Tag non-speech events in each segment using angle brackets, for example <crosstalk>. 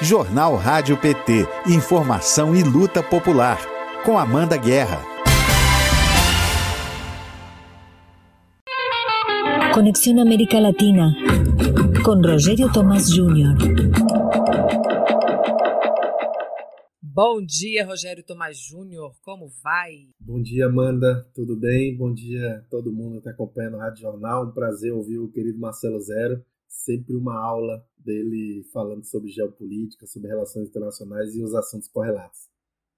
Jornal Rádio PT. Informação e luta popular. Com Amanda Guerra. Conexión América Latina. Com Rogério Tomás Júnior. Bom dia, Rogério Tomás Júnior. Como vai? Bom dia, Amanda. Tudo bem? Bom dia a todo mundo que está acompanhando o Rádio Jornal. Um prazer ouvir o querido Marcelo Zero sempre uma aula dele falando sobre geopolítica, sobre relações internacionais e os assuntos correlatos.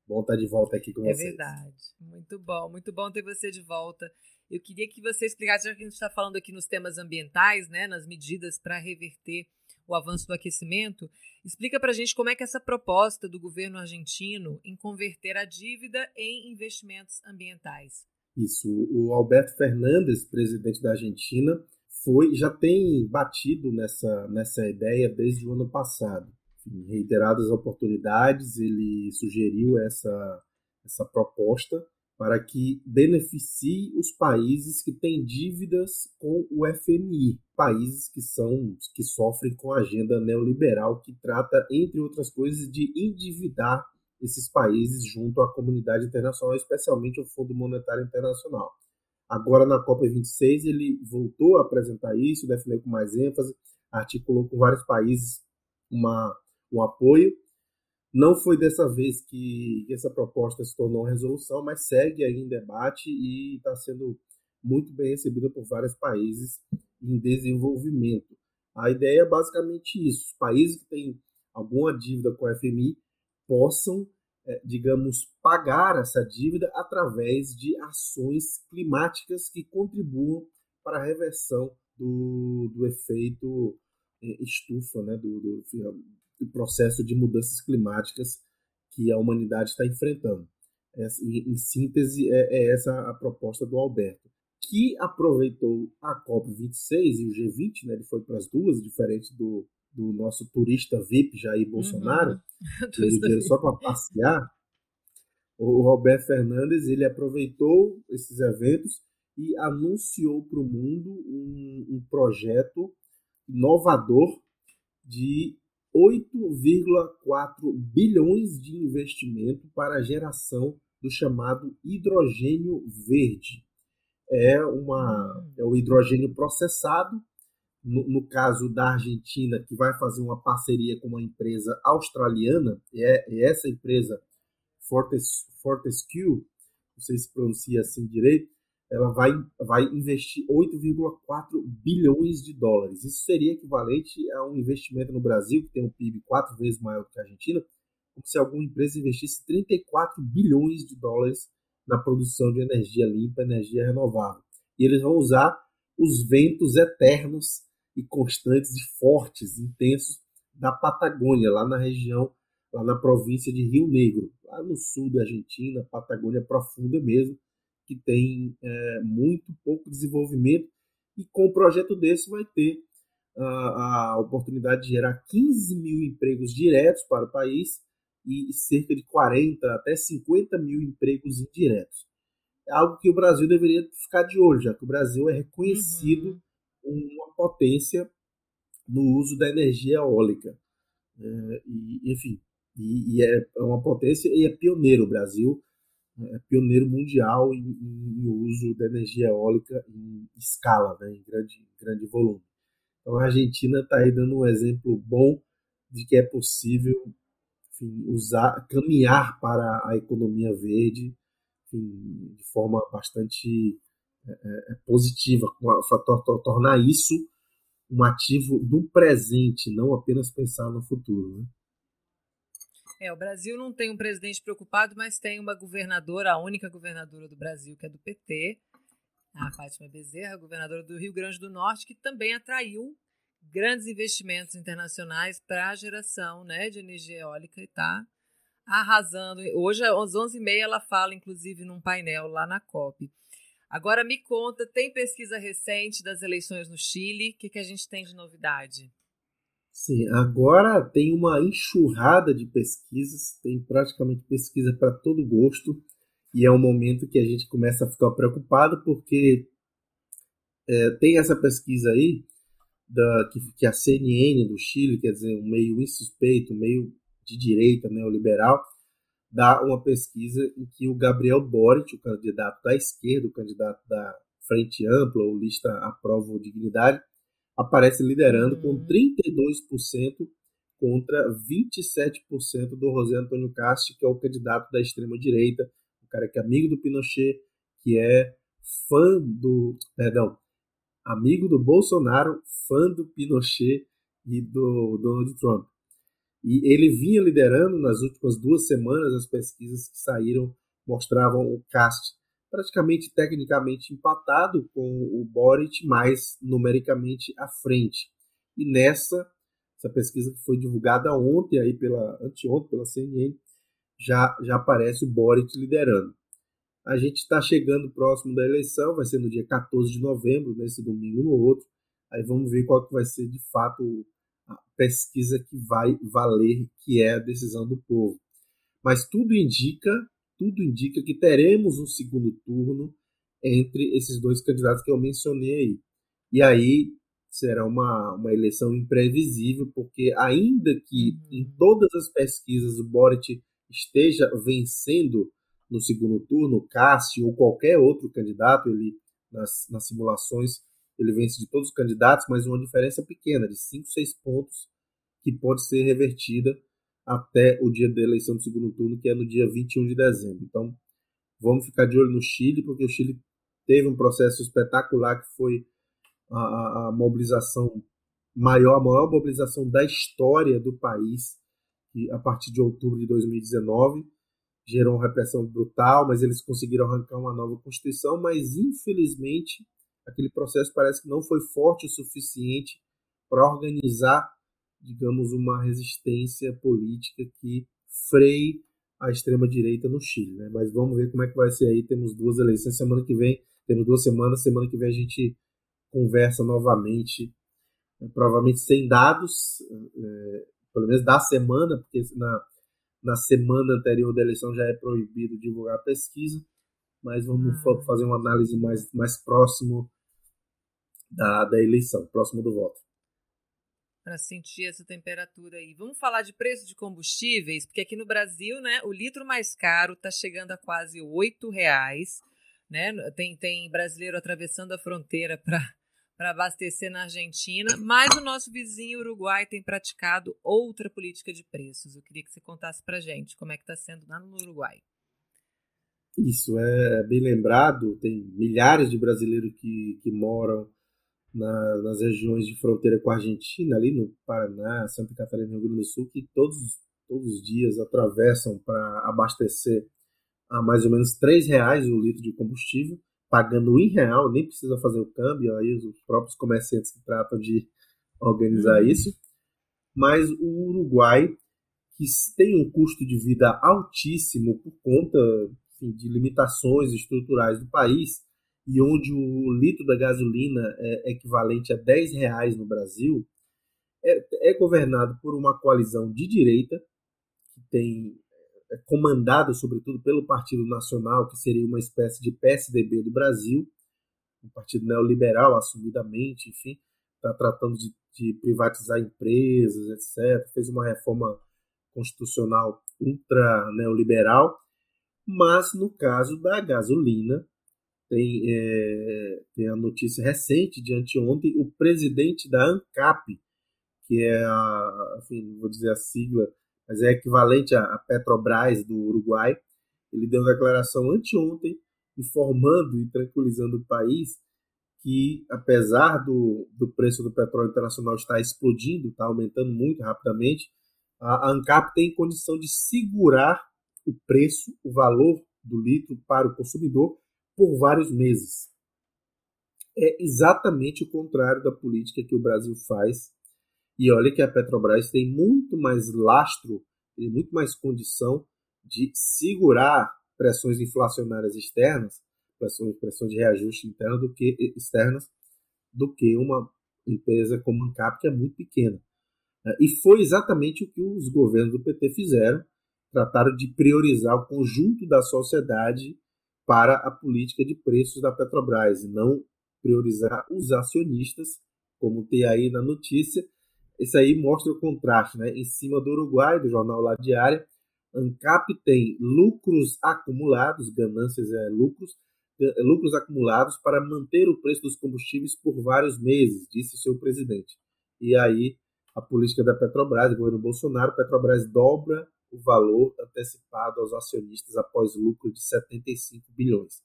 Bom estar de volta aqui com é vocês. É verdade. Muito bom, muito bom ter você de volta. Eu queria que você explicasse, já que a gente está falando aqui nos temas ambientais, né, nas medidas para reverter o avanço do aquecimento, explica para a gente como é que essa proposta do governo argentino em converter a dívida em investimentos ambientais. Isso. O Alberto Fernandes, presidente da Argentina, foi já tem batido nessa, nessa ideia desde o ano passado. Em reiteradas oportunidades, ele sugeriu essa, essa proposta para que beneficie os países que têm dívidas com o FMI, países que são que sofrem com a agenda neoliberal que trata, entre outras coisas, de endividar esses países junto à comunidade internacional, especialmente o Fundo Monetário Internacional. Agora na COP26 ele voltou a apresentar isso, defendeu com mais ênfase, articulou com vários países uma, um apoio. Não foi dessa vez que essa proposta se tornou resolução, mas segue aí em debate e está sendo muito bem recebida por vários países em desenvolvimento. A ideia é basicamente isso: os países que têm alguma dívida com a FMI possam digamos, pagar essa dívida através de ações climáticas que contribuam para a reversão do, do efeito é, estufa, né, do, do, do, processo de mudanças climáticas que a humanidade está enfrentando. Em, em síntese, é, é, essa a proposta do Alberto, que aproveitou a COP26 e o G20, né, ele foi para as duas, diferente do, do nosso turista VIP Jair Bolsonaro, <laughs> uhum. dinheiro só para passear, o Roberto Fernandes ele aproveitou esses eventos e anunciou para o mundo um, um projeto inovador de 8,4 bilhões de investimento para a geração do chamado hidrogênio verde. É, uma, hum. é o hidrogênio processado no, no, caso da Argentina, que vai fazer uma parceria com uma empresa australiana, é, é essa empresa Fortes, Fortescue, não sei se pronuncia assim direito, ela vai, vai investir 8,4 bilhões de dólares. Isso seria equivalente a um investimento no Brasil, que tem um PIB quatro vezes maior que a Argentina, como se alguma empresa investisse 34 bilhões de dólares na produção de energia limpa, energia renovável. E eles vão usar os ventos eternos e constantes e fortes, intensos da Patagônia, lá na região, lá na província de Rio Negro, lá no sul da Argentina, Patagônia profunda mesmo, que tem é, muito pouco desenvolvimento e com um projeto desse vai ter a, a oportunidade de gerar 15 mil empregos diretos para o país e cerca de 40 até 50 mil empregos indiretos. É algo que o Brasil deveria ficar de olho, já que o Brasil é reconhecido uhum uma potência no uso da energia eólica. É, e, enfim, e, e, é uma potência e é pioneiro. O Brasil é pioneiro mundial em, em uso da energia eólica em escala, né, em grande, grande volume. Então a Argentina está aí dando um exemplo bom de que é possível enfim, usar, caminhar para a economia verde enfim, de forma bastante é, é, é positiva, tornar isso um ativo do presente, não apenas pensar no futuro. Né? É, o Brasil não tem um presidente preocupado, mas tem uma governadora, a única governadora do Brasil, que é do PT, a Fátima Bezerra, governadora do Rio Grande do Norte, que também atraiu grandes investimentos internacionais para a geração né, de energia eólica e está arrasando. Hoje, às 11h30, ela fala, inclusive, num painel lá na COP. Agora me conta, tem pesquisa recente das eleições no Chile? O que, que a gente tem de novidade? Sim, agora tem uma enxurrada de pesquisas, tem praticamente pesquisa para todo gosto, e é um momento que a gente começa a ficar preocupado, porque é, tem essa pesquisa aí da, que, que a CNN do Chile, quer dizer, um meio insuspeito, um meio de direita neoliberal, dá uma pesquisa em que o Gabriel Boric, o candidato da esquerda, o candidato da Frente Ampla ou Lista Aprova Dignidade, aparece liderando uhum. com 32% contra 27% do José Antônio Castro, que é o candidato da extrema-direita, o cara que é amigo do Pinochet, que é fã do. Perdão, amigo do Bolsonaro, fã do Pinochet e do Donald Trump. E ele vinha liderando nas últimas duas semanas as pesquisas que saíram mostravam o Cast praticamente tecnicamente empatado com o Boric, mas numericamente à frente. E nessa essa pesquisa que foi divulgada ontem aí pela anteontem pela CNN já já aparece o Boric liderando. A gente está chegando próximo da eleição, vai ser no dia 14 de novembro, nesse domingo no outro. Aí vamos ver qual que vai ser de fato pesquisa que vai valer, que é a decisão do povo. Mas tudo indica, tudo indica que teremos um segundo turno entre esses dois candidatos que eu mencionei aí. E aí será uma, uma eleição imprevisível, porque ainda que uhum. em todas as pesquisas o Boric esteja vencendo no segundo turno, Cássio ou qualquer outro candidato, ele nas, nas simulações ele vence de todos os candidatos, mas uma diferença pequena, de 5, 6 pontos, que pode ser revertida até o dia da eleição do segundo turno, que é no dia 21 de dezembro. Então, vamos ficar de olho no Chile, porque o Chile teve um processo espetacular que foi a, a mobilização maior, a maior mobilização da história do país, que a partir de outubro de 2019 gerou uma repressão brutal, mas eles conseguiram arrancar uma nova constituição, mas infelizmente aquele processo parece que não foi forte o suficiente para organizar, digamos, uma resistência política que freie a extrema direita no Chile, né? Mas vamos ver como é que vai ser aí. Temos duas eleições semana que vem, temos duas semanas, semana que vem a gente conversa novamente, né? provavelmente sem dados, é, pelo menos da semana, porque na na semana anterior da eleição já é proibido divulgar a pesquisa, mas vamos ah. fazer uma análise mais, mais próximo da, da eleição, próximo do voto. Para sentir essa temperatura aí. Vamos falar de preço de combustíveis, porque aqui no Brasil, né, o litro mais caro está chegando a quase R$ reais. Né? Tem, tem brasileiro atravessando a fronteira para para abastecer na Argentina, mas o nosso vizinho Uruguai tem praticado outra política de preços. Eu queria que você contasse para gente como é que está sendo lá no Uruguai. Isso é bem lembrado. Tem milhares de brasileiros que, que moram na, nas regiões de fronteira com a Argentina, ali no Paraná, Santa Catarina e Rio Grande do Sul, que todos, todos os dias atravessam para abastecer a mais ou menos R$ reais o litro de combustível pagando em real, nem precisa fazer o câmbio, aí os próprios comerciantes que tratam de organizar uhum. isso. Mas o Uruguai, que tem um custo de vida altíssimo por conta enfim, de limitações estruturais do país, e onde o litro da gasolina é equivalente a 10 reais no Brasil, é, é governado por uma coalizão de direita, que tem é comandado sobretudo pelo Partido Nacional, que seria uma espécie de PSDB do Brasil, um partido neoliberal assumidamente, enfim, está tratando de, de, privatizar empresas, etc. Fez uma reforma constitucional ultra neoliberal, mas no caso da gasolina, tem, é, tem a notícia recente de anteontem, o presidente da ANCAP, que é a, enfim, vou dizer a sigla mas é equivalente à Petrobras do Uruguai. Ele deu uma declaração anteontem, informando e tranquilizando o país que, apesar do, do preço do petróleo internacional estar explodindo, está aumentando muito rapidamente, a ANCAP tem condição de segurar o preço, o valor do litro para o consumidor por vários meses. É exatamente o contrário da política que o Brasil faz e olha que a Petrobras tem muito mais lastro, tem muito mais condição de segurar pressões inflacionárias externas, pressões, pressões de reajuste interno do que externas, do que uma empresa como a Ancap, que é muito pequena. É, e foi exatamente o que os governos do PT fizeram, trataram de priorizar o conjunto da sociedade para a política de preços da Petrobras, e não priorizar os acionistas como tem aí na notícia. Esse aí mostra o contraste, né? Em cima do Uruguai, do jornal La Diária, ANCAP tem lucros acumulados, ganâncias é lucros, é, lucros acumulados para manter o preço dos combustíveis por vários meses, disse seu presidente. E aí a política da Petrobras, do governo Bolsonaro, Petrobras dobra o valor antecipado aos acionistas após lucro de 75 bilhões.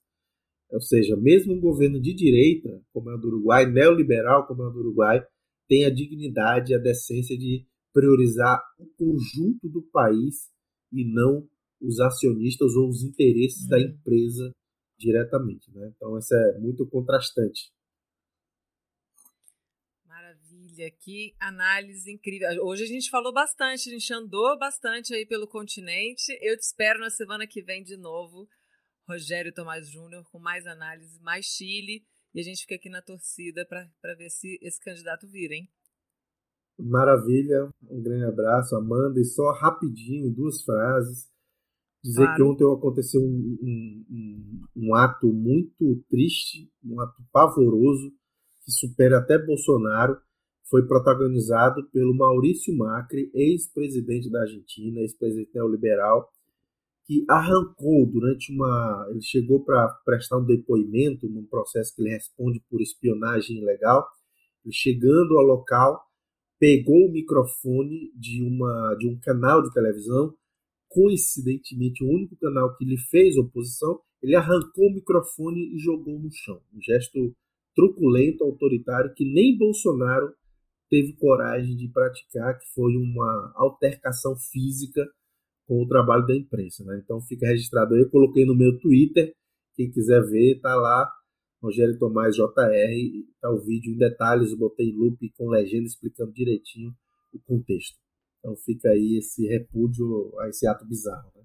Ou seja, mesmo um governo de direita, como é o do Uruguai, neoliberal, como é o do Uruguai, tem a dignidade e a decência de priorizar o conjunto do país e não os acionistas ou os interesses hum. da empresa diretamente. Né? Então, isso é muito contrastante. Maravilha, que análise incrível. Hoje a gente falou bastante, a gente andou bastante aí pelo continente. Eu te espero na semana que vem de novo, Rogério Tomás Júnior, com mais análise, mais Chile. E a gente fica aqui na torcida para ver se esse candidato vira, hein? Maravilha, um grande abraço, Amanda. E só rapidinho, duas frases. Dizer claro. que ontem aconteceu um, um, um, um, ato muito triste, um ato pavoroso, que supera até Bolsonaro. Foi protagonizado pelo Maurício Macri, ex-presidente da Argentina, ex-presidente neoliberal, que arrancou durante uma. Ele chegou para prestar um depoimento num processo que ele responde por espionagem ilegal. Ele chegando ao local, pegou o microfone de, uma, de um canal de televisão, coincidentemente o único canal que lhe fez oposição, ele arrancou o microfone e jogou no chão. Um gesto truculento, autoritário, que nem Bolsonaro teve coragem de praticar, que foi uma altercação física com o trabalho da imprensa. Né? Então fica registrado aí, eu coloquei no meu Twitter, quem quiser ver, tá lá Rogério Tomás JR, tá o vídeo em detalhes, botei loop com legenda explicando direitinho o contexto. Então fica aí esse repúdio a esse ato bizarro. Né?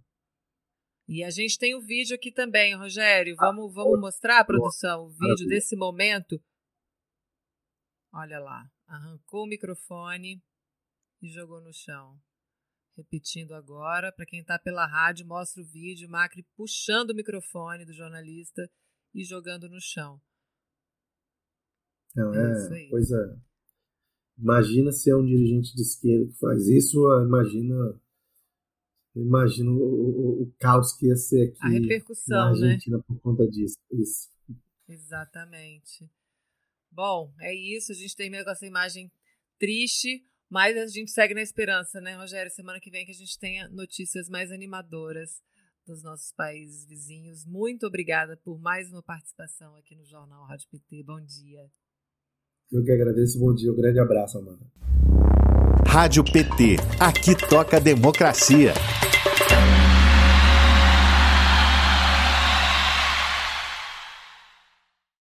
E a gente tem o vídeo aqui também, Rogério. Vamos, vamos mostrar, produção, o vídeo desse momento. Olha lá, arrancou o microfone e jogou no chão. Repetindo agora, para quem está pela rádio, mostra o vídeo, Macri puxando o microfone do jornalista e jogando no chão. Não, é, é coisa. Imagina se é um dirigente de esquerda que faz isso, imagina. Imagina o, o, o caos que ia ser aqui a repercussão, na né? Argentina né? por conta disso. Isso. Exatamente. Bom, é isso. A gente termina com essa imagem triste, mas a gente segue na esperança, né, Rogério? Semana que vem que a gente tenha notícias mais animadoras dos nossos países vizinhos. Muito obrigada por mais uma participação aqui no Jornal Rádio PT. Bom dia. Eu que agradeço. Bom dia. Um grande abraço, Amanda. Rádio PT. Aqui toca democracia.